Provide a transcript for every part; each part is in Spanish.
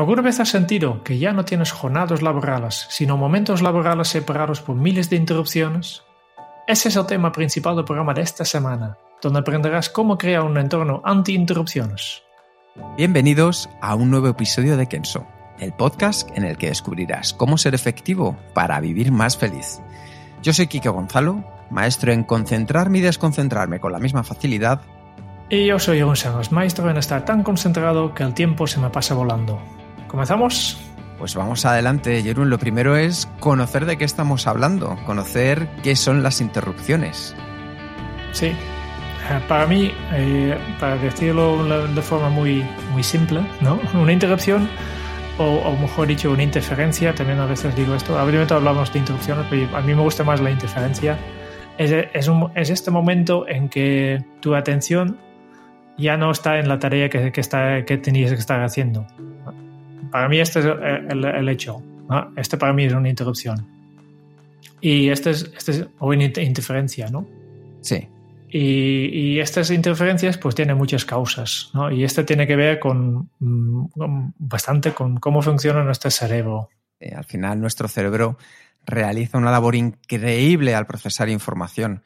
¿Alguna vez has sentido que ya no tienes jornadas laborales, sino momentos laborales separados por miles de interrupciones? Ese es el tema principal del programa de esta semana, donde aprenderás cómo crear un entorno anti-interrupciones. Bienvenidos a un nuevo episodio de Kenso, el podcast en el que descubrirás cómo ser efectivo para vivir más feliz. Yo soy Kike Gonzalo, maestro en concentrarme y desconcentrarme con la misma facilidad. Y yo soy Egon Sangos, maestro en estar tan concentrado que el tiempo se me pasa volando. ¿Comenzamos? Pues vamos adelante, Jerún. Lo primero es conocer de qué estamos hablando, conocer qué son las interrupciones. Sí, eh, para mí, eh, para decirlo de forma muy, muy simple, ¿no? Una interrupción, o, o mejor dicho, una interferencia, también a veces digo esto, habitualmente hablamos de interrupciones, pero a mí me gusta más la interferencia, es, es, un- es este momento en que tu atención ya no está en la tarea que, que, está, que tenías que estar haciendo. Para mí este es el, el- el hecho, ¿no? Este para mí es una interrupción. Y este es, este es una inter- interferencia, ¿no? Sí, Y, y estas interferencias pues tienen muchas causas, ¿no? Y este tiene que ver con mm, con- bastante con cómo funciona nuestro cerebro. eh, al final nuestro cerebro realiza una labor increíble al procesar información.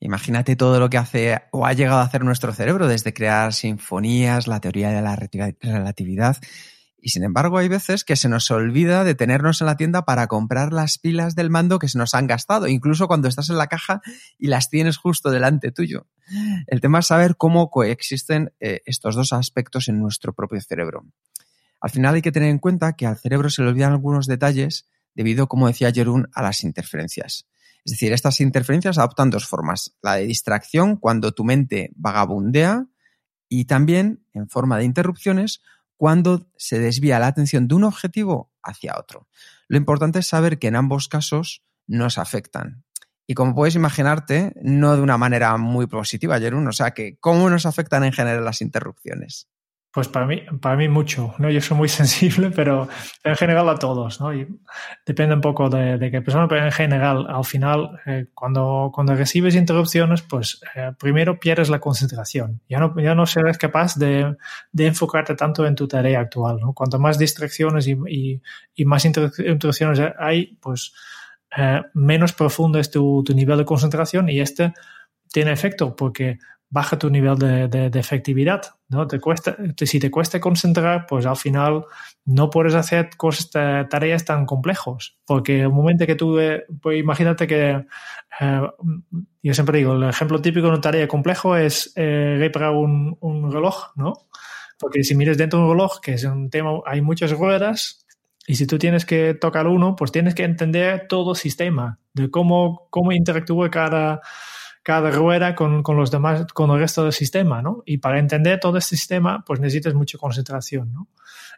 Imagínate todo lo que hace o ha llegado a hacer nuestro cerebro, desde crear sinfonías, la teoría de la relatividad. Y sin embargo, hay veces que se nos olvida detenernos en la tienda para comprar las pilas del mando que se nos han gastado, incluso cuando estás en la caja y las tienes justo delante tuyo. El tema es saber cómo coexisten eh, estos dos aspectos en nuestro propio cerebro. Al final hay que tener en cuenta que al cerebro se le olvidan algunos detalles debido, como decía Jerún, a las interferencias. Es decir, estas interferencias adoptan dos formas. La de distracción, cuando tu mente vagabundea, y también en forma de interrupciones, cuando se desvía la atención de un objetivo hacia otro. Lo importante es saber que en ambos casos nos afectan. Y como puedes imaginarte, no de una manera muy positiva, Jerún. O sea, que ¿cómo nos afectan en general las interrupciones? Pues para mí, para mí mucho, ¿no? Yo soy muy sensible, pero en general a todos, ¿no? Y depende un poco de, qué persona, pero en general, al final, eh, cuando, cuando recibes interrupciones, pues eh, primero pierdes la concentración. Ya no, ya no serás capaz de, de enfocarte tanto en tu tarea actual, ¿no? Cuanto más distracciones y, y, y más inter- interrupciones hay, pues eh, menos profundo es tu, tu nivel de concentración y este tiene efecto porque baja tu nivel de, de, de efectividad. ¿no? Te cuesta, si te cuesta concentrar, pues al final no puedes hacer cosas, ta- tareas tan complejos. Porque el momento que tú, eh, pues imagínate que, eh, yo siempre digo, el ejemplo típico de una tarea complejo es eh, reparar un, un reloj, ¿no? Porque si miras dentro de un reloj, que es un tema, hay muchas ruedas, y si tú tienes que tocar uno, pues tienes que entender todo el sistema, de cómo, cómo interactúa cada, cada rueda con, con los demás, con el resto del sistema, ¿no? Y para entender todo este sistema, pues necesitas mucha concentración, ¿no?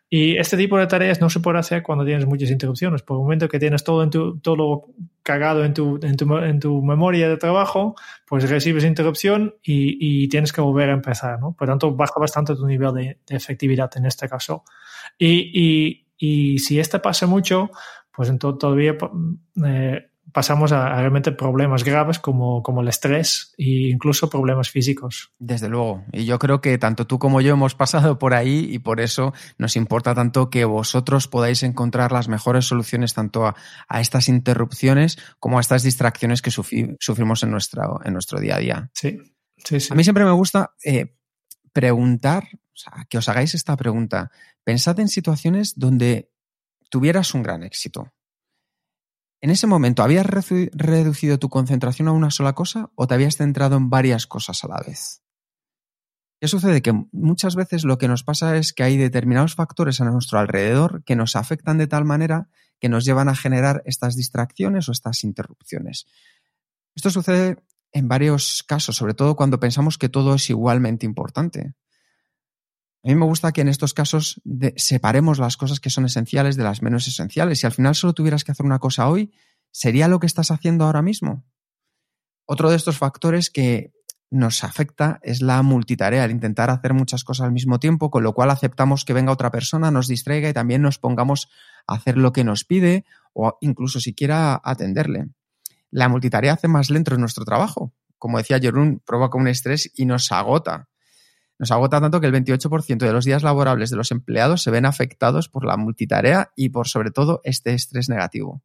Y este tipo de tareas no se puede hacer cuando tienes muchas interrupciones. Por el momento que tienes todo, en tu, todo cagado en tu, en, tu, en tu memoria de trabajo, pues recibes interrupción y, y, tienes que volver a empezar, ¿no? Por tanto, baja bastante tu nivel de, de efectividad en este caso. Y, y, y, si este pasa mucho, pues entonces todavía eh, pasamos a, a, realmente problemas graves como, como el estrés e incluso problemas físicos. Desde luego. Y yo creo que tanto tú como yo hemos pasado por ahí y por eso nos importa tanto que vosotros podáis encontrar las mejores soluciones tanto a, a estas interrupciones como a estas distracciones que sufri sufrimos en, nuestra, en nuestro día a día. Sí, sí, sí. A mí siempre me gusta eh, preguntar, o sea, que os hagáis esta pregunta. Pensad en situaciones donde tuvieras un gran éxito. ¿En ese momento habías redu reducido tu concentración a una sola cosa o te habías centrado en varias cosas a la vez? ¿Qué sucede? Que muchas veces lo que nos pasa es que hay determinados factores a nuestro alrededor que nos afectan de tal manera que nos llevan a generar estas distracciones o estas interrupciones. Esto sucede en varios casos, sobre todo cuando pensamos que todo es igualmente importante. A mí me gusta que en estos casos separemos las cosas que son esenciales de las menos esenciales. Si al final solo tuvieras que hacer una cosa hoy, ¿sería lo que estás haciendo ahora mismo? Otro de estos factores que nos afecta es la multitarea, el intentar hacer muchas cosas al mismo tiempo, con lo cual aceptamos que venga otra persona, nos distraiga y también nos pongamos a hacer lo que nos pide o incluso siquiera atenderle. La multitarea hace más lento nuestro trabajo. Como decía Jerún, provoca un estrés y nos agota. Nos agota tanto que el 28% de los días laborables de los empleados se ven afectados por la multitarea y por sobre todo este estrés negativo.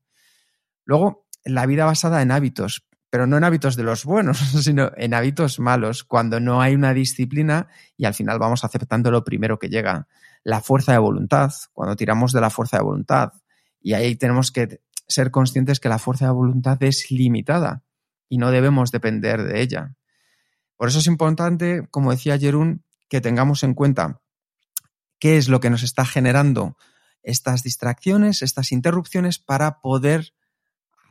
Luego, la vida basada en hábitos, pero no en hábitos de los buenos, sino en hábitos malos, cuando no hay una disciplina y al final vamos aceptando lo primero que llega. La fuerza de voluntad, cuando tiramos de la fuerza de voluntad. Y ahí tenemos que ser conscientes que la fuerza de voluntad es limitada y no debemos depender de ella. Por eso es importante, como decía Jerún, que tengamos en cuenta qué es lo que nos está generando estas distracciones, estas interrupciones, para poder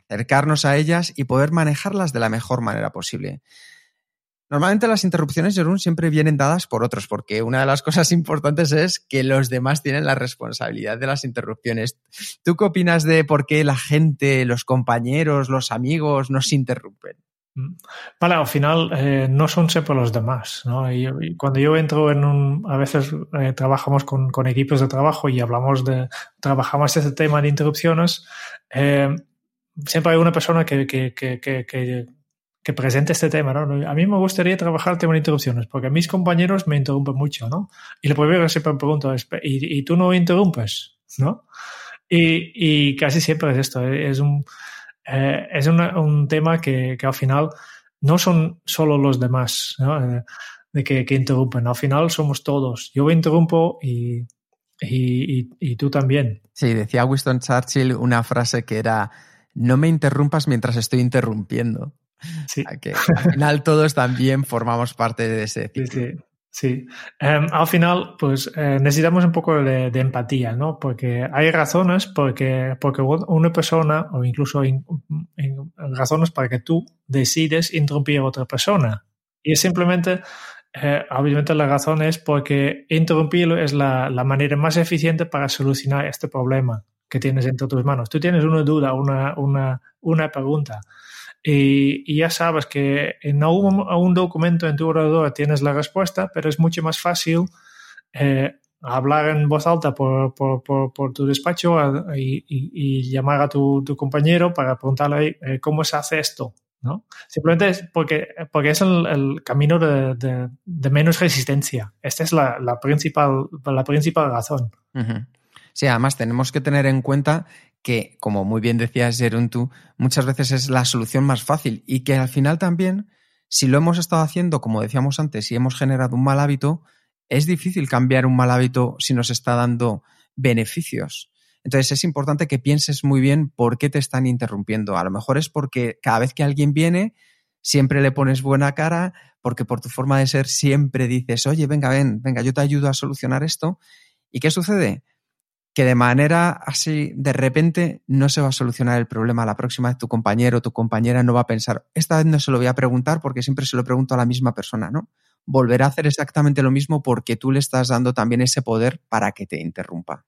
acercarnos a ellas y poder manejarlas de la mejor manera posible. Normalmente las interrupciones, Jerún, siempre vienen dadas por otros, porque una de las cosas importantes es que los demás tienen la responsabilidad de las interrupciones. ¿Tú qué opinas de por qué la gente, los compañeros, los amigos nos interrumpen? Mm. Vale, al final eh, no son siempre los demás. ¿no? cuando yo entro en un. A veces eh, trabajamos con, equipos de trabajo y hablamos de. Trabajamos este tema de interrupciones. Eh, siempre hay una persona que, que, que, que que presente este tema, ¿no? A mí me gustaría trabajar el tema de interrupciones, porque mis compañeros me interrumpen mucho, ¿no? Y lo primero que siempre me pregunto es, ¿y, y tú no interrumpes? ¿No? Y, y, casi siempre es esto, es un, eh, es una, un tema que, que, al final no son solo los demás, ¿no? Eh, de que, que, interrumpen, al final somos todos. Yo interrumpo y, y, y tú también. Sí, decía Winston Churchill una frase que era, no me interrumpas mientras estoy interrumpiendo. Sí. Que al final todos también formamos parte de ese ciclo. Sí, sí. Em, al final, pues eh, necesitamos un poco de, empatía, ¿no? Porque hay razones porque, porque una persona, o incluso razones para que tú decides interrumpir a otra persona. Y es simplemente, eh, obviamente la razón es porque interrumpirlo es la, la manera más eficiente para solucionar este problema que tienes entre tus manos. Tú tienes una duda, una, una, una pregunta y, ya sabes que en un, documento en tu ordenador tienes la respuesta, pero es mucho más fácil eh, hablar en voz alta por, por, por, tu despacho y, llamar a tu, tu, compañero para preguntarle eh, cómo se hace esto. ¿no? Simplemente es porque, porque es el, camino de, de, menos resistencia. Esta es la, la, principal, la principal razón. Sí, además tenemos que tener en cuenta que, como muy bien decías, Jeruntu, muchas veces es la solución más fácil y que al final también, si lo hemos estado haciendo, como decíamos antes, si hemos generado un mal hábito, es difícil cambiar un mal hábito si nos está dando beneficios. Entonces es importante que pienses muy bien por qué te están interrumpiendo. A lo mejor es porque cada vez que alguien viene, siempre le pones buena cara, porque por tu forma de ser siempre dices, oye, venga, ven, venga, yo te ayudo a solucionar esto. ¿Y qué sucede? Que de manera así, de repente, no se va a solucionar el problema. La próxima vez tu compañero o tu compañera no va a pensar, esta vez no se lo voy a preguntar porque siempre se lo pregunto a la misma persona, ¿no? Volverá a hacer exactamente lo mismo porque tú le estás dando también ese poder para que te interrumpa.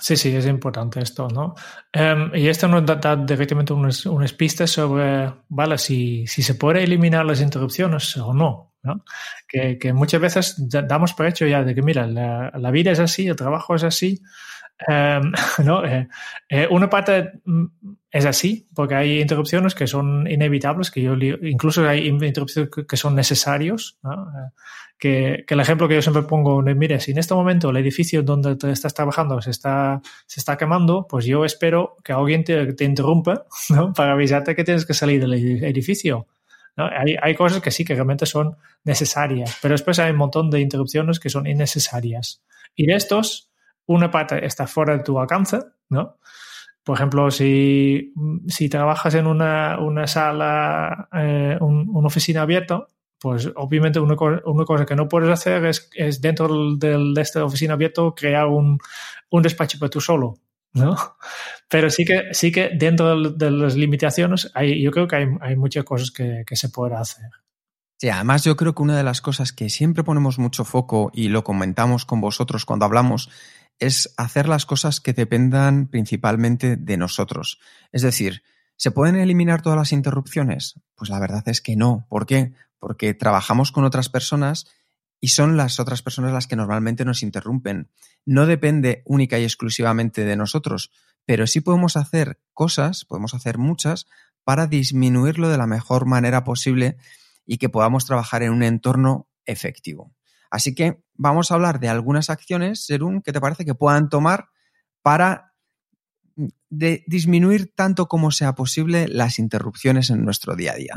Sí, sí, es importante esto, ¿no? Em, y esto nos da, directamente unas, unas, pistas sobre, vale, si, si se puede eliminar las interrupciones o no, ¿no? Que, que, muchas veces damos por hecho ya de que, mira, la, la vida es así, el trabajo es así, um, ¿no? Eh, eh, una parte mm, es así, porque hay interrupciones que son inevitables, que yo incluso hay interrupciones que, son necesarios, ¿no? Eh, que, que, el ejemplo que yo siempre pongo, mire, si en este momento el edificio donde te estás trabajando se está, se está quemando, pues yo espero que alguien te, te interrumpa ¿no? para avisarte que tienes que salir del edificio. Hay, hay, cosas que sí, que realmente son necesarias, pero después hay un montón de interrupciones que son innecesarias. Y de estos, una parte está fuera de tu alcance, ¿no? Por ejemplo, si, si trabajas en una, una sala, eh, una oficina abierta, pues obviamente una, una, cosa que no puedes hacer es, es dentro del, de esta oficina abierta crear un, un despacho para tú solo. ¿No? Pero sí que, sí que dentro de las limitaciones hay, yo creo que hay, hay muchas cosas que, que, se puede hacer. Sí, además yo creo que una de las cosas que siempre ponemos mucho foco y lo comentamos con vosotros cuando hablamos es hacer las cosas que dependan principalmente de nosotros. Es decir, ¿se pueden eliminar todas las interrupciones? Pues la verdad es que no. ¿Por qué? Porque trabajamos con otras personas y son las otras personas las que normalmente nos interrumpen. No depende única y exclusivamente de nosotros, pero sí podemos hacer cosas, podemos hacer muchas, para disminuirlo de la mejor manera posible y que podamos trabajar en un entorno efectivo. Así que vamos a hablar de algunas acciones, Serún, que te parece que puedan tomar para disminuir tanto como sea posible las interrupciones en nuestro día a día.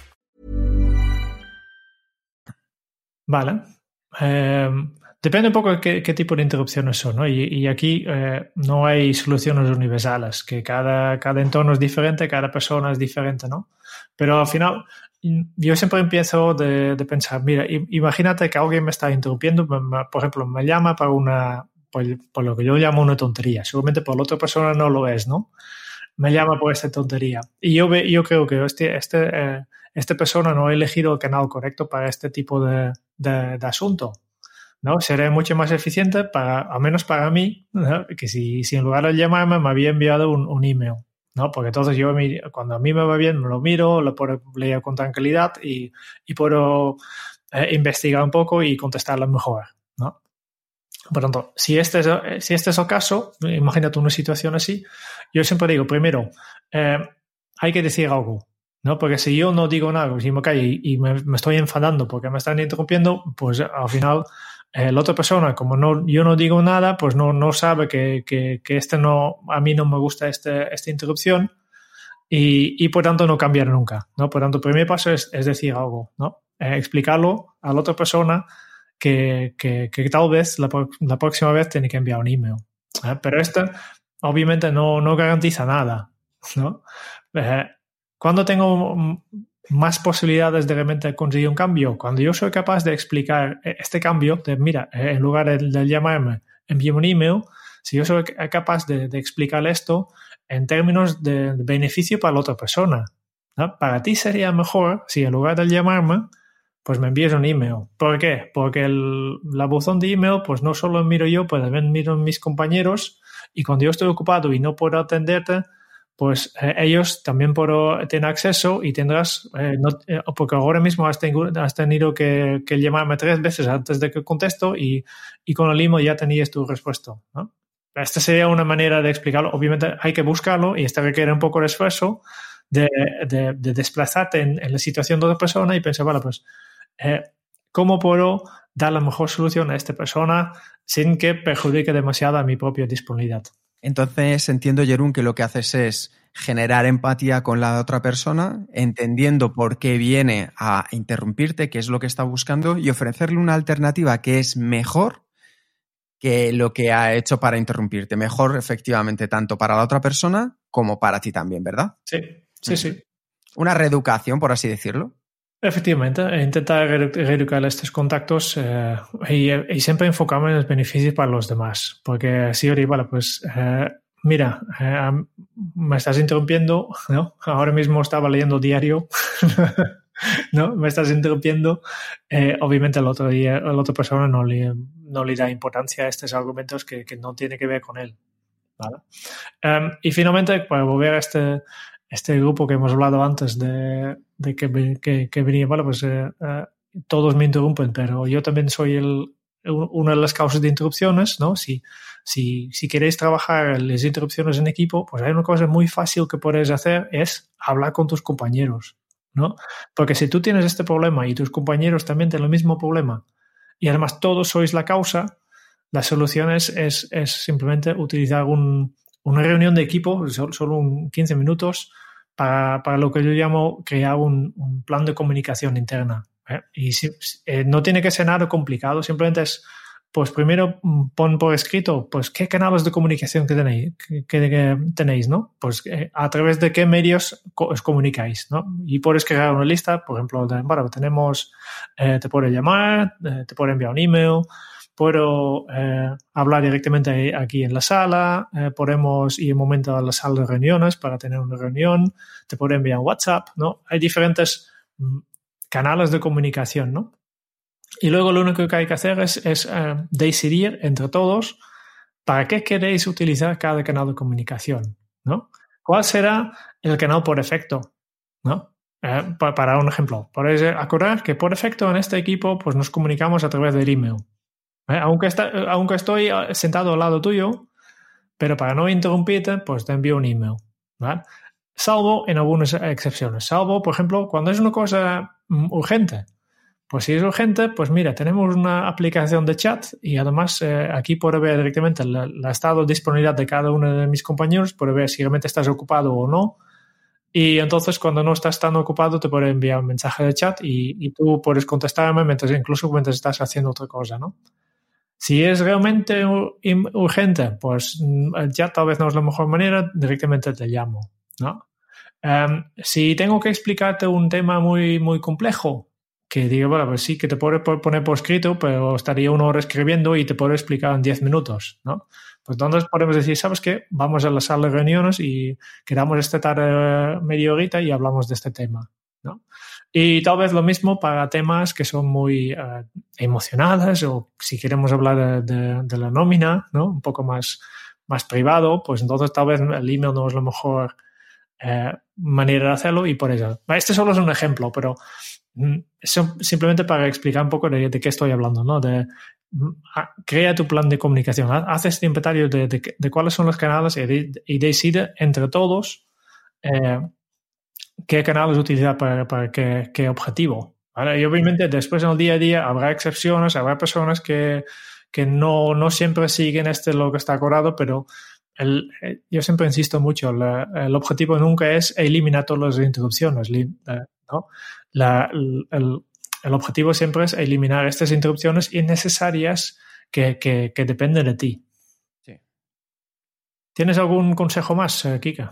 Vale. Um, Depende un poco de qué, qué, tipo de interrupciones son, ¿no? Y, y aquí eh, no hay soluciones universales, que cada, cada entorno es diferente, cada persona es diferente, ¿no? Pero al final, yo siempre empiezo de, de pensar, mira, imagínate que alguien me está interrumpiendo, por ejemplo, me llama para una, por, por, lo que yo llamo una tontería, seguramente por la otra persona no lo es, ¿no? Me llama por esta tontería. Y yo, yo creo que este, este, eh, esta persona no ha elegido el canal correcto para este tipo de, de, asunto. ¿no? Seré mucho más eficiente, para, al menos para mí, que si, si, en lugar de llamarme me había enviado un, un email. ¿no? Porque entonces yo, cuando a mí me va bien, me lo miro, lo puedo leer con tranquilidad y, y puedo eh, investigar un poco y contestarlo mejor. ¿no? Por tanto, si este, es, si este es el caso, imagínate una situación así, yo siempre digo, primero, eh, hay que decir algo. ¿No? Porque si yo no digo nada, si me callo y, y me, me, estoy enfadando porque me están interrumpiendo, pues al final eh, la otra persona, como no, yo no digo nada, pues no, no sabe que, que, que, este no, a mí no me gusta este, esta interrupción y, y, por tanto no cambiar nunca, ¿no? Por tanto, el primer paso es, es decir algo, ¿no? Eh, explicarlo a la otra persona que, que, que tal vez la, la, próxima vez tiene que enviar un email. ¿eh? Pero esto obviamente no, no garantiza nada, ¿no? Eh, cuando tengo más posibilidades de realmente conseguir un cambio. Cuando yo soy capaz de explicar este cambio, de mira, en lugar de, de llamarme, envíame un email, si yo soy capaz de, de explicar esto en términos de, de, beneficio para la otra persona. ¿no? Para ti sería mejor si en lugar de llamarme, pues me envíes un email. ¿Por qué? Porque el, la buzón de email, pues no solo miro yo, pues también miro mis compañeros y cuando yo estoy ocupado y no puedo atenderte, pues eh, ellos también por, tienen acceso y tendrás, eh, eh, porque ahora mismo has, ten, has tenido que, que, llamarme tres veces antes de que contesto y, con el limo ya tenías tu respuesta. ¿no? Esta sería una manera de explicarlo. Obviamente hay que buscarlo y esto requiere un poco de esfuerzo de, de, de desplazarte en, la situación de otra persona y pensar, vale, pues, ¿cómo puedo dar la mejor solución a esta persona sin que perjudique demasiado a mi propia disponibilidad? Entonces entiendo, Jerún, que lo que haces es generar empatía con la otra persona, entendiendo por qué viene a interrumpirte, qué es lo que está buscando, y ofrecerle una alternativa que es mejor que lo que ha hecho para interrumpirte. Mejor, efectivamente, tanto para la otra persona como para ti también, ¿verdad? Sí, sí, sí. Una reeducación, por así decirlo. Efectivamente, intentar reeducar estos contactos eh, y, y, siempre enfocarme en los beneficios para los demás, porque si ahora, vale, pues eh, mira, eh, me estás interrumpiendo, ¿no? Ahora mismo estaba leyendo diario, ¿no? Me estás interrumpiendo, eh, obviamente el otro día, la otra persona no le, no le da importancia a estos argumentos que, que no tiene que ver con él. ¿vale? Um, y finalmente, para volver a este, este grupo que hemos hablado antes de, de que, que, venía, bueno, pues uh, todos me interrumpen, pero yo también soy el, una de las causas de interrupciones, ¿no? Si, si, si queréis trabajar las interrupciones en equipo, pues hay una cosa muy fácil que podéis hacer, es hablar con tus compañeros, ¿no? Porque si tú tienes este problema y tus compañeros también tienen el mismo problema, y además todos sois la causa, la solución es, es, es simplemente utilizar un, una reunión de equipo, solo, un 15 minutos, para, para, lo que yo llamo crear un, un plan de comunicación interna. ¿eh? Y si, eh, no tiene que ser nada complicado, simplemente es, pues primero mm, pon por escrito, pues qué canales de comunicación que tenéis, que, que tenéis ¿no? Pues eh, a través de qué medios os comunicáis, ¿no? Y puedes crear una lista, por ejemplo, de, bueno, tenemos, eh, te puede llamar, eh, te puede enviar un email, puedo eh, hablar directamente aquí en la sala, eh, podemos ir un momento a la sala de reuniones para tener una reunión, te puedo enviar un WhatsApp, ¿no? Hay diferentes mm, canales de comunicación, ¿no? Y luego lo único que hay que hacer es, es eh, decidir entre todos para qué queréis utilizar cada canal de comunicación, ¿no? ¿Cuál será el canal por defecto, ¿no? Eh, para, un ejemplo, podéis acordar que por defecto en este equipo pues nos comunicamos a través del email. ¿Eh? Aunque, está, aunque estoy sentado al lado tuyo, pero para no interrumpirte, pues te envío un email. ¿vale? Salvo en algunas excepciones. Salvo, por ejemplo, cuando es una cosa mm, urgente. Pues si es urgente, pues mira, tenemos una aplicación de chat y además eh, aquí puedo ver directamente el, estado de disponibilidad de cada uno de mis compañeros, puedo ver si realmente estás ocupado o no. Y entonces cuando no estás tan ocupado te puedo enviar un mensaje de chat y, y tú puedes contestarme mientras, incluso mientras estás haciendo otra cosa, ¿no? Si es realmente urgente, pues el chat tal vez no es la mejor manera, directamente te llamo, ¿no? Um, si tengo que explicarte un tema muy, muy complejo, que digo, bueno, pues sí, que te puedo poner por escrito, pero estaría una hora escribiendo y te puedo explicar en 10 minutos, ¿no? Pues entonces podemos decir, ¿sabes qué? Vamos a la sala de reuniones y quedamos esta tarde media horita y hablamos de este tema, ¿no? Y tal vez lo mismo para temas que son muy uh, emocionales o si queremos hablar de, de, la nómina, ¿no? Un poco más, más privado, pues entonces tal vez el email no es la mejor eh, manera de hacerlo y por eso. Este solo es un ejemplo, pero eso simplemente para explicar un poco de, de qué estoy hablando, ¿no? De, crea tu plan de comunicación, haz este inventario de, cuáles son los canales y, y decide entre todos eh, qué canales utilizar para, para qué, qué objetivo. ¿vale? Y obviamente después en el día a día habrá excepciones, habrá personas que, que no, no siempre siguen este lo que está acordado, pero el, yo siempre insisto mucho, la, el objetivo nunca es eliminar todas las interrupciones, ¿no? La, el, el, objetivo siempre es eliminar estas interrupciones innecesarias que, que, que dependen de ti. Sí. ¿Tienes algún consejo más, eh, Kika?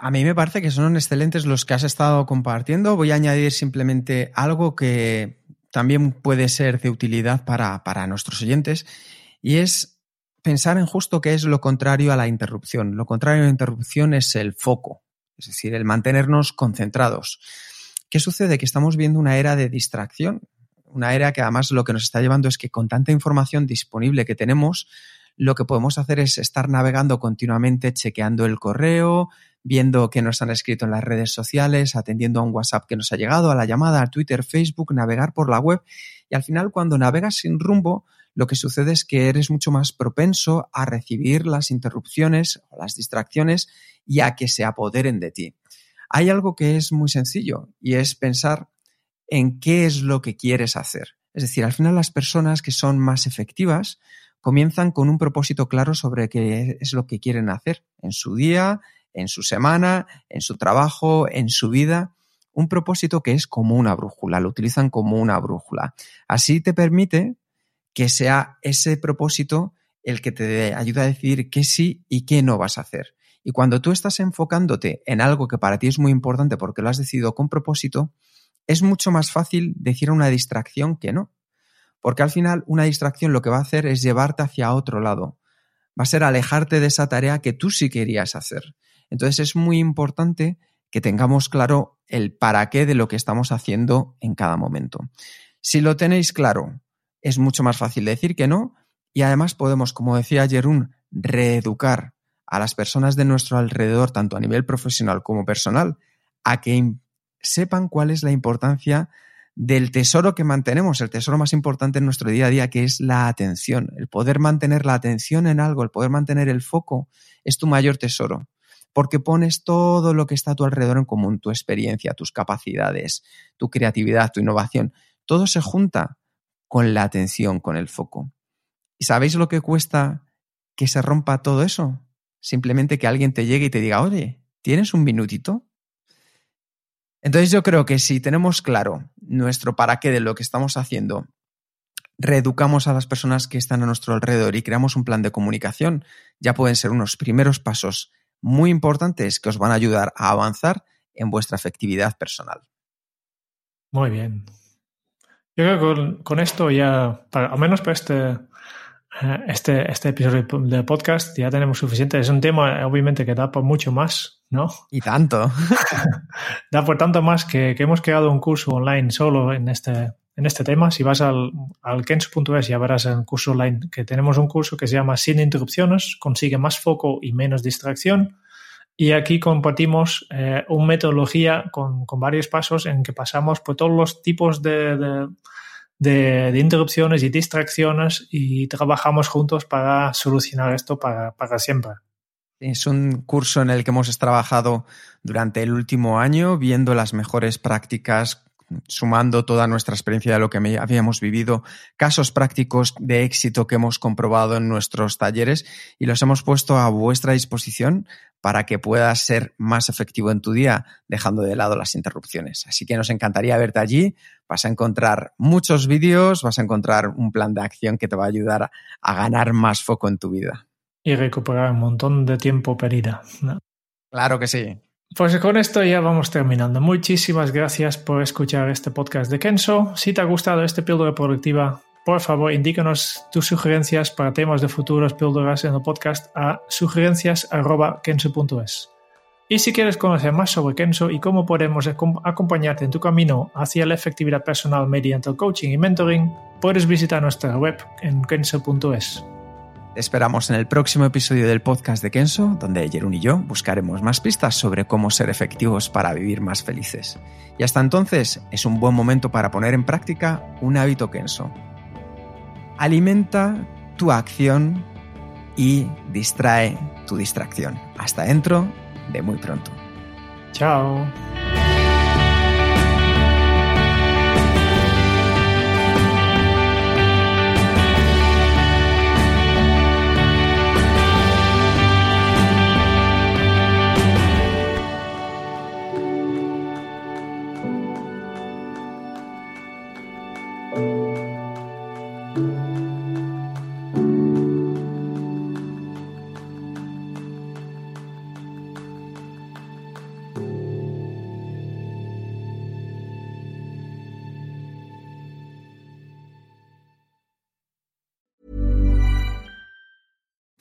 A mí me parece que son excelentes los que has estado compartiendo. Voy a añadir simplemente algo que también puede ser de utilidad para, para nuestros oyentes y es pensar en justo qué es lo contrario a la interrupción. Lo contrario a la interrupción es el foco, es decir, el mantenernos concentrados. ¿Qué sucede? Que estamos viendo una era de distracción, una era que además lo que nos está llevando es que con tanta información disponible que tenemos, lo que podemos hacer es estar navegando continuamente, chequeando el correo, viendo qué nos han escrito en las redes sociales, atendiendo a un WhatsApp que nos ha llegado, a la llamada, a Twitter, Facebook, navegar por la web. Y al final, cuando navegas sin rumbo, lo que sucede es que eres mucho más propenso a recibir las interrupciones o las distracciones y a que se apoderen de ti. Hay algo que es muy sencillo y es pensar en qué es lo que quieres hacer. Es decir, al final las personas que son más efectivas comienzan con un propósito claro sobre qué es lo que quieren hacer en su día, en su semana, en su trabajo, en su vida. Un propósito que es como una brújula, lo utilizan como una brújula. Así te permite que sea ese propósito el que te ayuda a decidir qué sí y qué no vas a hacer. Y cuando tú estás enfocándote en algo que para ti es muy importante porque lo has decidido con propósito, es mucho más fácil decir una distracción que no. Porque al final una distracción lo que va a hacer es llevarte hacia otro lado. Va a ser alejarte de esa tarea que tú sí querías hacer. Entonces es muy importante que tengamos claro el para qué de lo que estamos haciendo en cada momento. Si lo tenéis claro, es mucho más fácil decir que no Y además podemos, como decía Jerún, reeducar a las personas de nuestro alrededor, tanto a nivel profesional como personal, a que sepan cuál es la importancia del tesoro que mantenemos, el tesoro más importante en nuestro día a día, que es la atención. El poder mantener la atención en algo, el poder mantener el foco, es tu mayor tesoro, porque pones todo lo que está a tu alrededor en común, tu experiencia, tus capacidades, tu creatividad, tu innovación, todo se junta con la atención, con el foco. ¿Y sabéis lo que cuesta que se rompa todo eso? Simplemente que alguien te llegue y te diga, oye, ¿tienes un minutito? Entonces yo creo que si tenemos claro nuestro para qué de lo que estamos haciendo, reeducamos a las personas que están a nuestro alrededor y creamos un plan de comunicación, ya pueden ser unos primeros pasos muy importantes que os van a ayudar a avanzar en vuestra efectividad personal. Muy bien. Yo creo que con, esto ya, al menos para este, eh, este, este episodio de podcast ya tenemos suficiente. Es un tema, obviamente, que da por mucho más, ¿no? Y tanto. da por tanto más que, que, hemos creado un curso online solo en este, en este tema. Si vas al, al kenso.es ya verás en el curso online que tenemos un curso que se llama Sin interrupciones, consigue más foco y menos distracción. Y aquí compartimos eh, una metodología con, con, varios pasos en que pasamos por todos los tipos de, de de, de, interrupciones y distracciones y trabajamos juntos para solucionar esto para, para siempre. Es un curso en el que hemos trabajado durante el último año viendo las mejores prácticas sumando toda nuestra experiencia de lo que habíamos vivido, casos prácticos de éxito que hemos comprobado en nuestros talleres y los hemos puesto a vuestra disposición para que puedas ser más efectivo en tu día, dejando de lado las interrupciones. Así que nos encantaría verte allí. Vas a encontrar muchos vídeos, vas a encontrar un plan de acción que te va a ayudar a ganar más foco en tu vida. Y recuperar un montón de tiempo perdido. Claro que sí. Pues con esto ya vamos terminando. Muchísimas gracias por escuchar este podcast de Kenso. Si te ha gustado este píldora productiva, por favor indícanos tus sugerencias para temas de futuras píldoras en el podcast a sugerencias.kenso.es. Y si quieres conocer más sobre Kenso y cómo podemos acompañarte en tu camino hacia la efectividad personal mediante el coaching y mentoring, puedes visitar nuestra web en kenso.es esperamos en el próximo episodio del podcast de Kenso, donde Jerún y yo buscaremos más pistas sobre cómo ser efectivos para vivir más felices. Y hasta entonces es un buen momento para poner en práctica un hábito Kenso. Alimenta tu acción y distrae tu distracción. Hasta dentro de muy pronto. Chao.